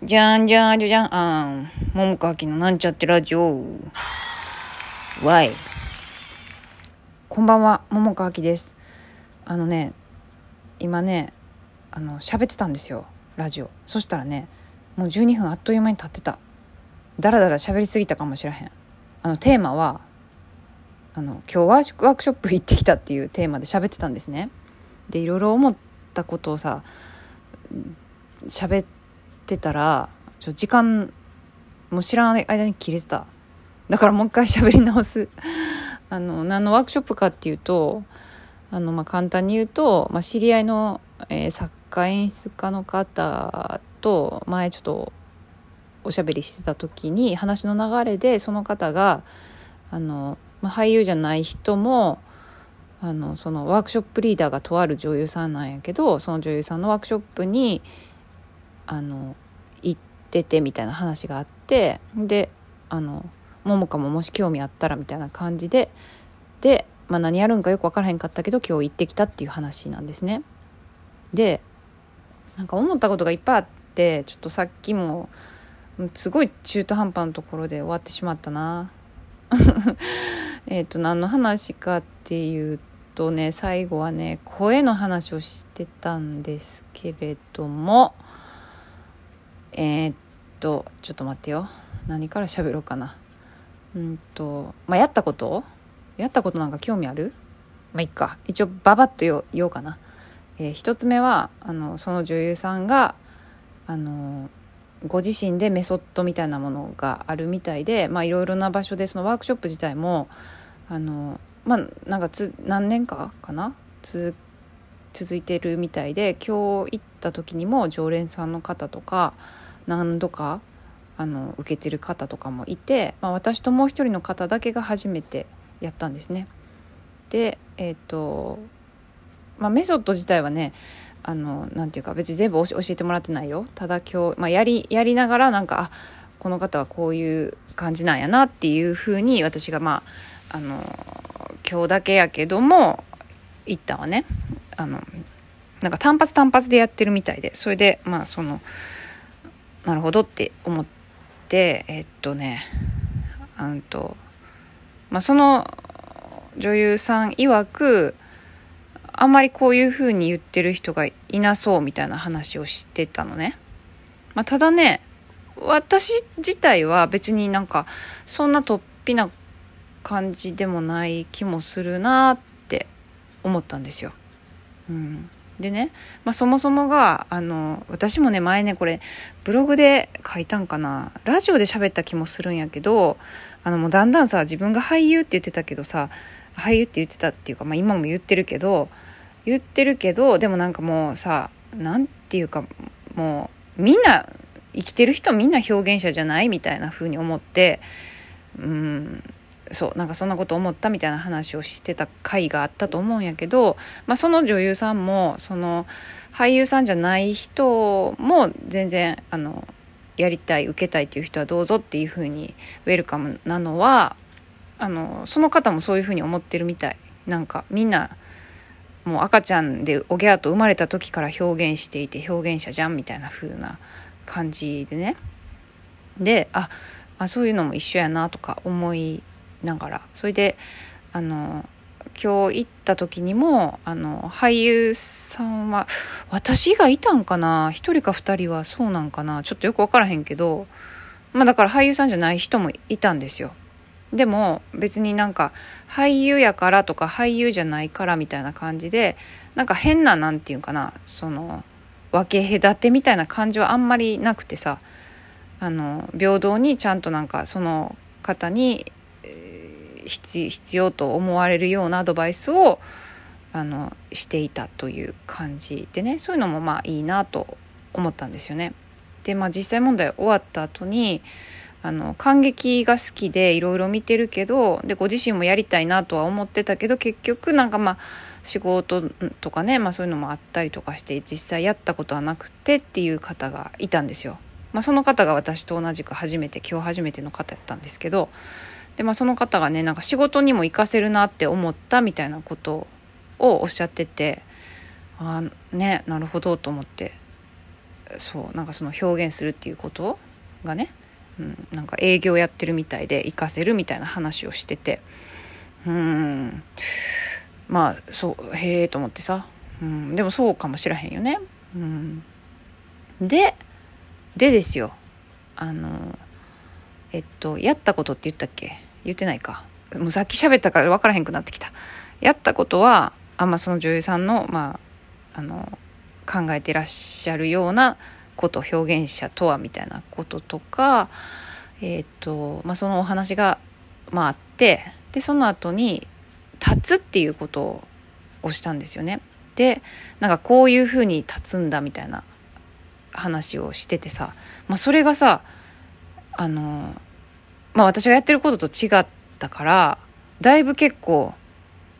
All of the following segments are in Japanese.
じゃんじゃんじゃじゃんあん。桃川きのなんちゃってラジオ。わい。こんばんは、桃川きです。あのね、今ね、あの、喋ってたんですよ、ラジオ。そしたらね、もう12分あっという間に経ってた。だらだら喋りすぎたかもしれへん。あの、テーマは、あの、今日ワークショップ行ってきたっていうテーマで喋ってたんですね。で、いろいろ思ったことをさ、喋ってってたらちょ時間も知らない間に切れてた。だからもう一回喋り直す。あの何のワークショップかっていうとあの、まあ、簡単に言うと、まあ、知り合いの、えー、作家演出家の方と前ちょっとおしゃべりしてた時に話の流れでその方があの、まあ、俳優じゃない人もあのそのワークショップリーダーがとある女優さんなんやけどその女優さんのワークショップにあのってみたいな話があってであの桃香ももし興味あったらみたいな感じでで、まあ、何やるんかよく分からへんかったけど今日行ってきたっていう話なんですね。でなんか思ったことがいっぱいあってちょっとさっきもすごい中途半端なところで終わってしまったな。えっと何の話かっていうとね最後はね声の話をしてたんですけれども。えー、っとちょっと待ってよ。何から喋ろうかな。うんとまあやったこと？やったことなんか興味ある？まあいっか。一応ババッと言おうかな、えー、一つ目はあのその女優さんがあのご自身でメソッドみたいなものがあるみたいでまあいろいろな場所でそのワークショップ自体もあのまあなんかつ何年かかな？続続いてるみたいで今日行った時にも常連さんの方とか何度かあの受けてる方とかもいて、まあ、私ともう一人の方だけが初めてやったんですね。でえっ、ー、とまあ、メソッド自体はねあのなんていうか別に全部教えてもらってないよただ今日、まあ、やりやりながらなんかあこの方はこういう感じなんやなっていうふうに私がまああの今日だけやけども一旦はねあのなんか単発単発でやってるみたいでそれでまあそのなるほどって思ってえっとねうんとまあその女優さん曰くあんまりこういう風に言ってる人がいなそうみたいな話をしてたのね。まあ、ただね私自体は別になんかそんな突飛な感じでもない気もするなって思ったんですよ。うん、でね、まあ、そもそもがあの私もね前ねこれブログで書いたんかな。ラジオで喋った気もするんやけどあのもうだんだんさ自分が俳優って言ってたけどさ俳優って言ってたっていうか、まあ、今も言ってるけど言ってるけどでもなんかもうさ何て言うかもうみんな生きてる人みんな表現者じゃないみたいな風に思ってうん。そうなんかそんなこと思ったみたいな話をしてた回があったと思うんやけど、まあ、その女優さんもその俳優さんじゃない人も全然あのやりたい受けたいっていう人はどうぞっていうふうにウェルカムなのはあのその方もそういうふうに思ってるみたい。なんかみんなもう赤ちゃんでおぎゃーと生まれた時から表現していて表現者じゃんみたいな風な感じでね。でああそういうのも一緒やなとか思いながら。それであの今日行った時にもあの俳優さんは私がいたんかな？1人か2人はそうなんかな？ちょっとよく分からへんけどまあだから俳優さんじゃない人もいたんですよ。でも別になんか俳優やからとか俳優じゃないからみたいな感じでなんか変ななんていうかな？その分け隔てみたいな感じはあんまりなくてさ。あの平等にちゃんとなんかその方に必要と思われるようなアドバイスをあのしていたという感じでねそういうのもまあいいなと思ったんですよね。でまあ実際問題終わった後にあの感激が好きでいろいろ見てるけどでご自身もやりたいなとは思ってたけど結局なんかまあ仕事とかね、まあ、そういうのもあったりとかして実際やったことはなくてっていう方がいたんですよ。まあ、その方が私と同じく初めて今日初めての方やったんですけどで、まあ、その方がねなんか仕事にも活かせるなって思ったみたいなことをおっしゃっててああねなるほどと思って。そうなんかその表現するっていうことがね、うん、なんか営業やってるみたいで活かせるみたいな話をしてて。うん。まあそうへえと思ってさ、うん、でもそうかもしらへんよね。うん、ででですよ。あのえっとやったことって言ったっけ？言ってないか。もうさっき喋ったから分からへんくなってきた。やったことはあんまその女優さんのまああの考えてらっしゃるようなこと表現者とはみたいなこととかえっとまあそのお話がまああってでその後に立つっていうことをしたんですよね。でなんかこういうふうに立つんだみたいな話をしててさ、まあ、それがさあのまあ私がやってることと違ったからだいぶ結構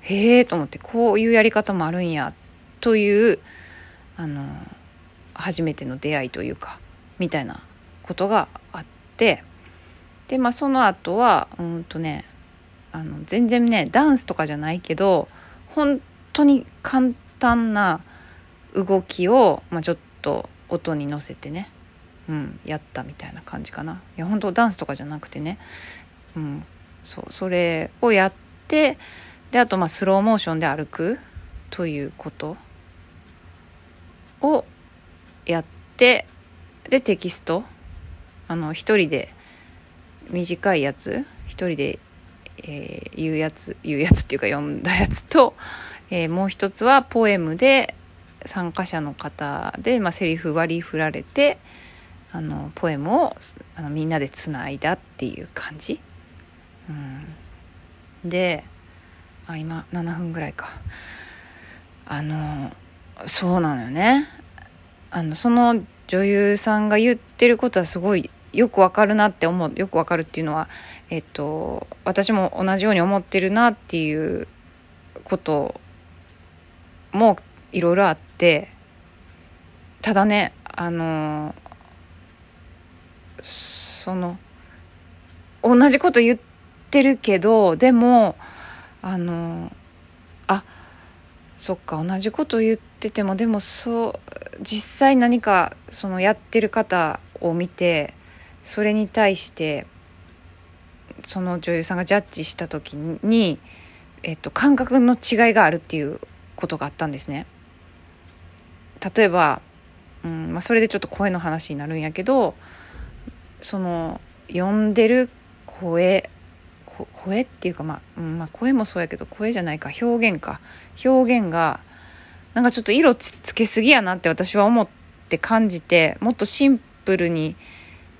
へえと思ってこういうやり方もあるんやというあの初めての出会いというかみたいなことがあってでまあその後はうんとねあの全然ねダンスとかじゃないけど本当に簡単な動きを、まあ、ちょっと音に乗せてね、うん、やったみたいな感じかな。いや本当ダンスとかじゃなくてね、うん、そうそれをやってであとまあスローモーションで歩くということをやってでテキスト。あの一人で短いやつ。一人で、えー、言うやつ言うやつっていうか読んだやつと、えー、もう一つはポエムで参加者の方で、まあ、セリフ割り振られてあのポエムをあのみんなでつないだっていう感じ、うん、であ今7分ぐらいか。あのそうなのよね。あのその女優さんが言ってることはすごいよくわかるなって思うよくわかるっていうのはえっと私も同じように思ってるなっていうこともいろいろあってただねあのその同じこと言ってるけどでもあのあそっか同じこと言っててもでもそう実際何かそのやってる方を見てそれに対してその女優さんがジャッジした時に、えっと、感覚の違いがあるっていうことがあったんですね。例えば、うんまあ、それでちょっと声の話になるんやけどその読んでる声声っていうか、まあ、うんまあ、声もそうやけど声じゃないか表現か。表現がなんかちょっと色つけすぎやなって私は思って感じてもっとシンプルに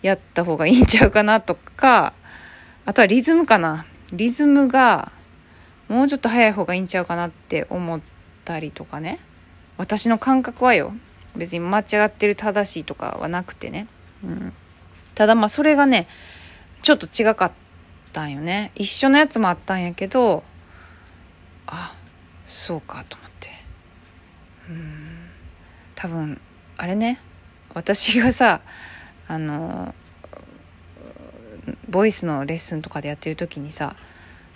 やった方がいいんちゃうかなとかあとはリズムかな。リズムがもうちょっと早い方がいいんちゃうかなって思ったりとかね。私の感覚はよ。別に間違ってる正しいとかはなくてね、うん、ただまあそれがねちょっと違かったんよね。一緒のやつもあったんやけどあそうかと思って。うん。多分あれね。私がさあのボイスのレッスンとかでやってる時にさ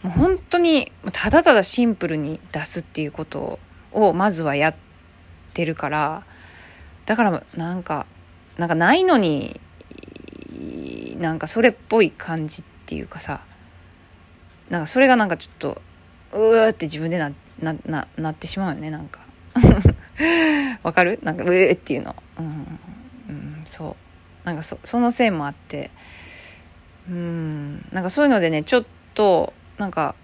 もう本当にただただシンプルに出すっていうことをまずはやってるからだからなんかなんかないのになんかそれっぽい感じっていうかさなんかそれがなんかちょっとうーって自分でななななってしまうよねなんか。わかる？なんかうーっていうの。うん、うん、そう。なんかそそのせいもあって。うんなんかそういうのでねちょっとなんか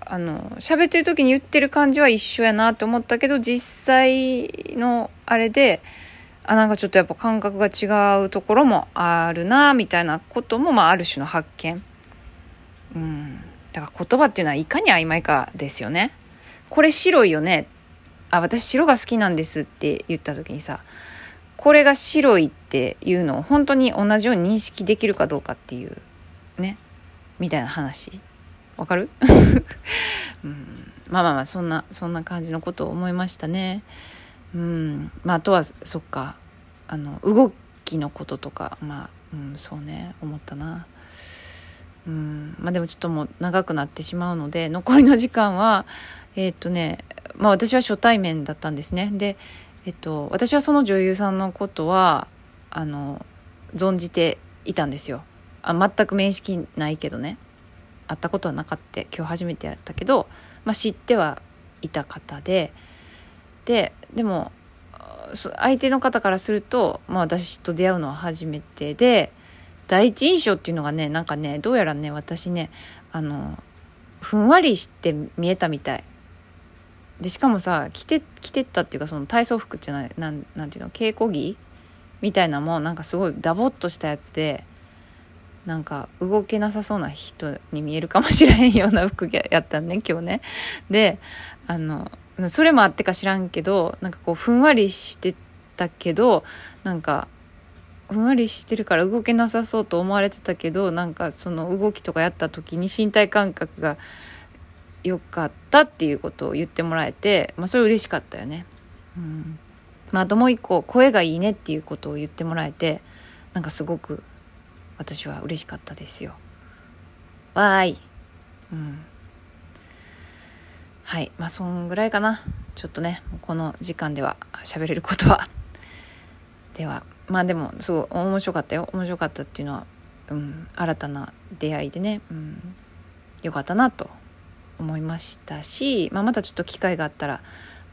あの喋ってる時に言ってる感じは一緒やなって思ったけど実際のあれであなんかちょっとやっぱ感覚が違うところもあるなみたいなことも、まあ、ある種の発見。うん。だから言葉っていうのはいかに曖昧かですよね。これ白いよね。あ私白が好きなんですって言った時にさこれが白いっていうのを本当に同じように認識できるかどうかっていうね。みたいな話。わかる、うん、まあまあまあそんなそんな感じのことを思いましたね。うん。まああとはそっか。あの動きのこととかまあ、うん、そうね。思ったな。うん。まあでもちょっともう長くなってしまうので残りの時間はえー、っとねまあ私は初対面だったんですね。でえっと私はその女優さんのことはあの存じていたんですよ。あ全く面識ないけどね。会ったことはなかった。今日初めてやったけど、まあ、知ってはいた方でででも相手の方からすると、まあ、私と出会うのは初めてで第一印象っていうのがねなんかねどうやらね私ねあのふんわりして見えたみたい。でしかもさ着て着てったっていうかその体操服じゃないなんなんていうの稽古着みたいなもなんかすごいダボっとしたやつでなんか動けなさそうな人に見えるかもしれへんような服やったんね今日ね。であのそれもあってか知らんけどなんかこうふんわりしてたけどなんかふんわりしてるから動けなさそうと思われてたけどなんかその動きとかやった時に身体感覚が良かったっていうことを言ってもらえて、まあ、それ嬉しかったよね。うんまあ、ともう一個声がいいねっていうことを言ってもらえてなんかすごく私は嬉しかったですよ。わーい。うん。はいまあそんぐらいかな。ちょっとねこの時間では喋れることは。ではまあでもすごい面白かったよ。面白かったっていうのは、うん、新たな出会いでね、うん、よかったなと思いましたし、まあ、またちょっと機会があったら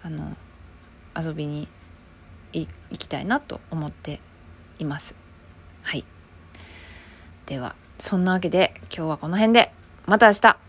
あの遊びに行きたいなと思っています。はい。ではそんなわけで今日はこの辺で。また明日。